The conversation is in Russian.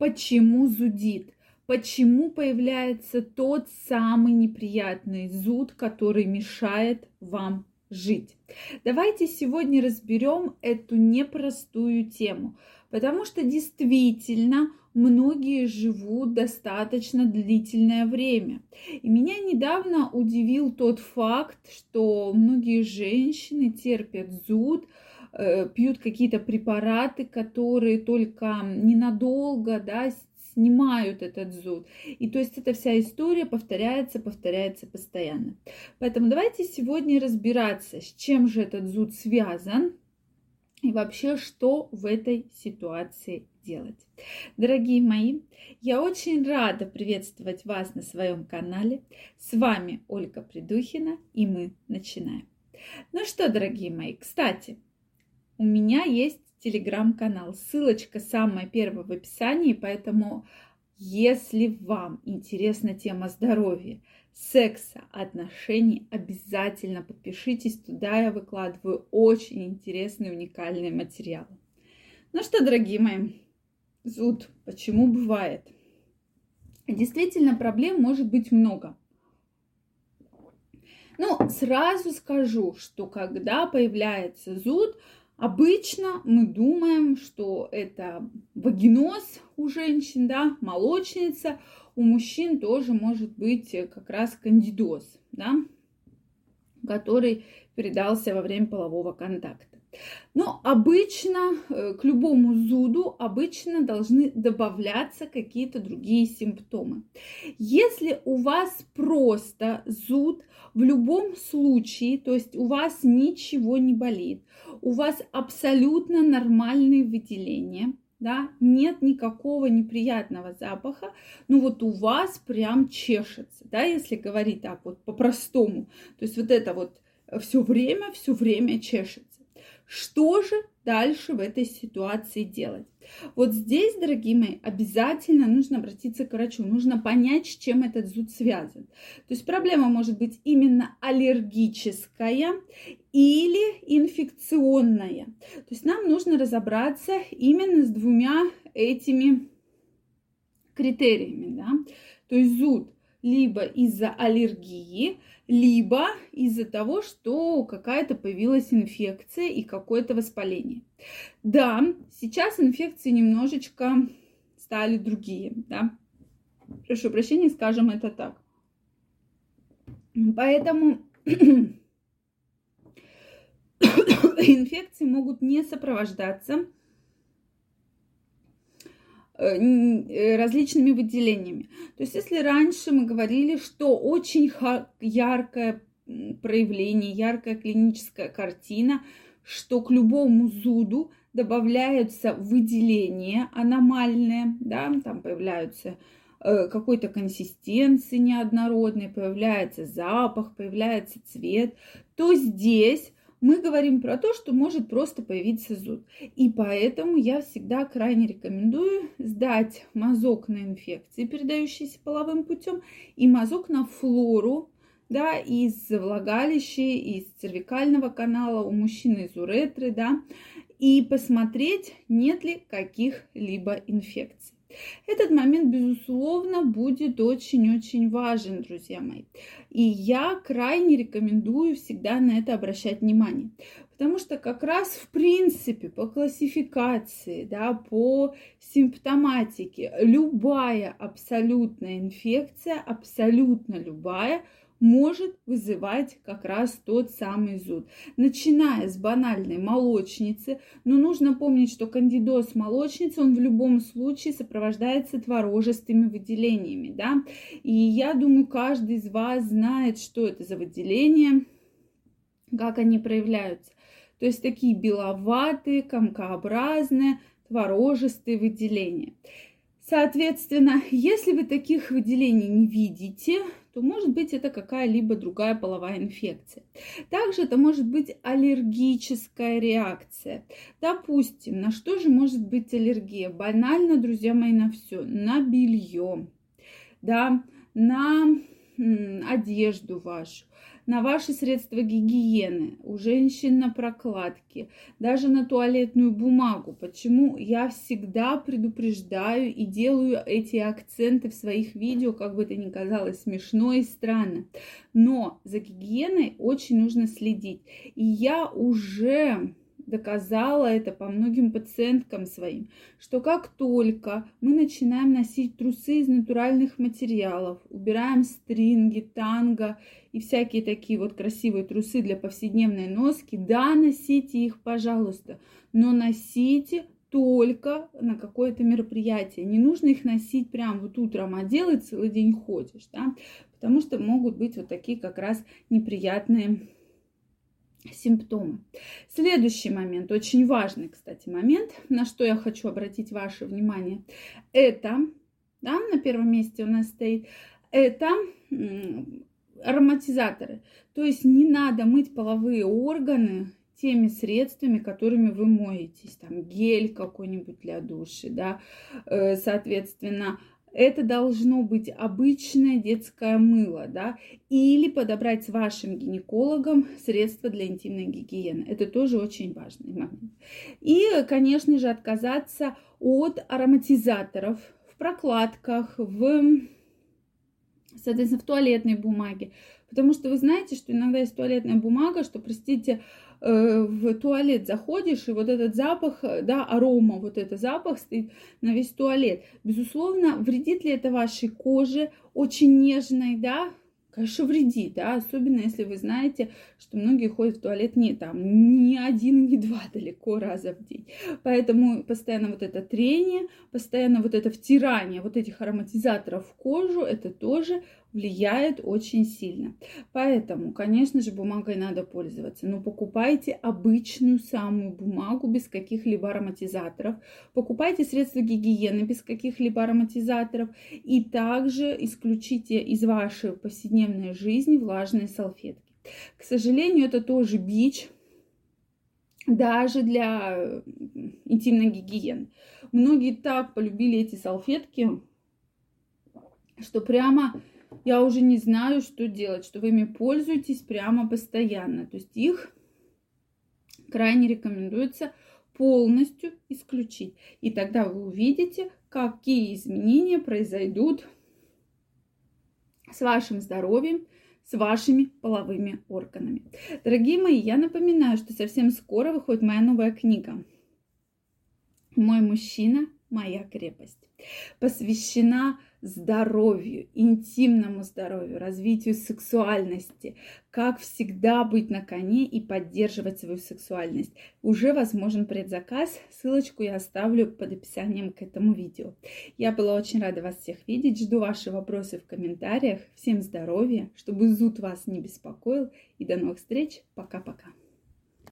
почему зудит, почему появляется тот самый неприятный зуд, который мешает вам жить. Давайте сегодня разберем эту непростую тему, потому что действительно многие живут достаточно длительное время. И меня недавно удивил тот факт, что многие женщины терпят зуд, пьют какие-то препараты, которые только ненадолго, да, снимают этот зуд. И то есть эта вся история повторяется, повторяется постоянно. Поэтому давайте сегодня разбираться, с чем же этот зуд связан и вообще, что в этой ситуации делать. Дорогие мои, я очень рада приветствовать вас на своем канале. С вами Ольга Придухина, и мы начинаем. Ну что, дорогие мои, кстати, у меня есть телеграм-канал. Ссылочка самая первая в описании, поэтому если вам интересна тема здоровья, секса, отношений, обязательно подпишитесь. Туда я выкладываю очень интересные, уникальные материалы. Ну что, дорогие мои, зуд, почему бывает? Действительно, проблем может быть много. Ну, сразу скажу, что когда появляется зуд, Обычно мы думаем, что это вагиноз у женщин, да, молочница, у мужчин тоже может быть как раз кандидоз, да, который передался во время полового контакта. Но обычно э, к любому зуду обычно должны добавляться какие-то другие симптомы. Если у вас просто зуд, в любом случае, то есть у вас ничего не болит, у вас абсолютно нормальные выделения, да, нет никакого неприятного запаха, ну вот у вас прям чешется, да, если говорить так вот по-простому, то есть вот это вот все время, все время чешется. Что же дальше в этой ситуации делать? Вот здесь, дорогие мои, обязательно нужно обратиться к врачу, нужно понять, с чем этот зуд связан. То есть проблема может быть именно аллергическая или инфекционная. То есть нам нужно разобраться именно с двумя этими критериями. Да? То есть зуд либо из-за аллергии, либо из-за того, что какая-то появилась инфекция и какое-то воспаление. Да, сейчас инфекции немножечко стали другие, да. Прошу прощения, скажем это так. Поэтому инфекции могут не сопровождаться различными выделениями. То есть если раньше мы говорили, что очень яркое проявление, яркая клиническая картина, что к любому зуду добавляются выделения аномальные, да, там появляются э, какой-то консистенции неоднородной, появляется запах, появляется цвет, то здесь мы говорим про то, что может просто появиться зуд. И поэтому я всегда крайне рекомендую сдать мазок на инфекции, передающиеся половым путем, и мазок на флору, да, из влагалища, из цервикального канала, у мужчины из уретры, да, и посмотреть, нет ли каких-либо инфекций. Этот момент, безусловно, будет очень-очень важен, друзья мои. И я крайне рекомендую всегда на это обращать внимание. Потому что как раз в принципе по классификации, да, по симптоматике, любая абсолютная инфекция, абсолютно любая – может вызывать как раз тот самый зуд. Начиная с банальной молочницы, но нужно помнить, что кандидоз молочницы, он в любом случае сопровождается творожистыми выделениями, да, и я думаю, каждый из вас знает, что это за выделения, как они проявляются. То есть такие беловатые, комкообразные, творожистые выделения. Соответственно, если вы таких выделений не видите, то может быть это какая-либо другая половая инфекция. Также это может быть аллергическая реакция. Допустим, на что же может быть аллергия? Банально, друзья мои, на все. На белье, да, на одежду вашу, на ваши средства гигиены, у женщин на прокладки, даже на туалетную бумагу. Почему я всегда предупреждаю и делаю эти акценты в своих видео, как бы это ни казалось смешно и странно. Но за гигиеной очень нужно следить. И я уже доказала это по многим пациенткам своим, что как только мы начинаем носить трусы из натуральных материалов, убираем стринги, танго и всякие такие вот красивые трусы для повседневной носки, да, носите их, пожалуйста, но носите только на какое-то мероприятие. Не нужно их носить прям вот утром одел и целый день ходишь, да, потому что могут быть вот такие как раз неприятные симптомы. Следующий момент, очень важный, кстати, момент, на что я хочу обратить ваше внимание, это, да, на первом месте у нас стоит, это ароматизаторы. То есть не надо мыть половые органы теми средствами, которыми вы моетесь, там гель какой-нибудь для души, да, э, соответственно, это должно быть обычное детское мыло, да, или подобрать с вашим гинекологом средства для интимной гигиены. Это тоже очень важный момент. И, конечно же, отказаться от ароматизаторов в прокладках, в, соответственно, в туалетной бумаге. Потому что вы знаете, что иногда есть туалетная бумага, что, простите, Э, в туалет заходишь, и вот этот запах, э, да, арома, вот этот запах стоит на весь туалет. Безусловно, вредит ли это вашей коже, очень нежной, да, конечно, вредит, да, особенно если вы знаете, что многие ходят в туалет не там, не один, не два далеко раза в день. Поэтому постоянно вот это трение, постоянно вот это втирание вот этих ароматизаторов в кожу, это тоже влияет очень сильно. Поэтому, конечно же, бумагой надо пользоваться, но покупайте обычную самую бумагу без каких-либо ароматизаторов, покупайте средства гигиены без каких-либо ароматизаторов и также исключите из вашей повседневной жизни влажные салфетки. К сожалению, это тоже бич, даже для интимной гигиены. Многие так полюбили эти салфетки, что прямо я уже не знаю, что делать, что вы ими пользуетесь прямо постоянно. То есть их крайне рекомендуется полностью исключить. И тогда вы увидите, какие изменения произойдут с вашим здоровьем, с вашими половыми органами. Дорогие мои, я напоминаю, что совсем скоро выходит моя новая книга «Мой мужчина, моя крепость». Посвящена здоровью, интимному здоровью, развитию сексуальности, как всегда быть на коне и поддерживать свою сексуальность. Уже возможен предзаказ, ссылочку я оставлю под описанием к этому видео. Я была очень рада вас всех видеть, жду ваши вопросы в комментариях. Всем здоровья, чтобы зуд вас не беспокоил и до новых встреч, пока-пока.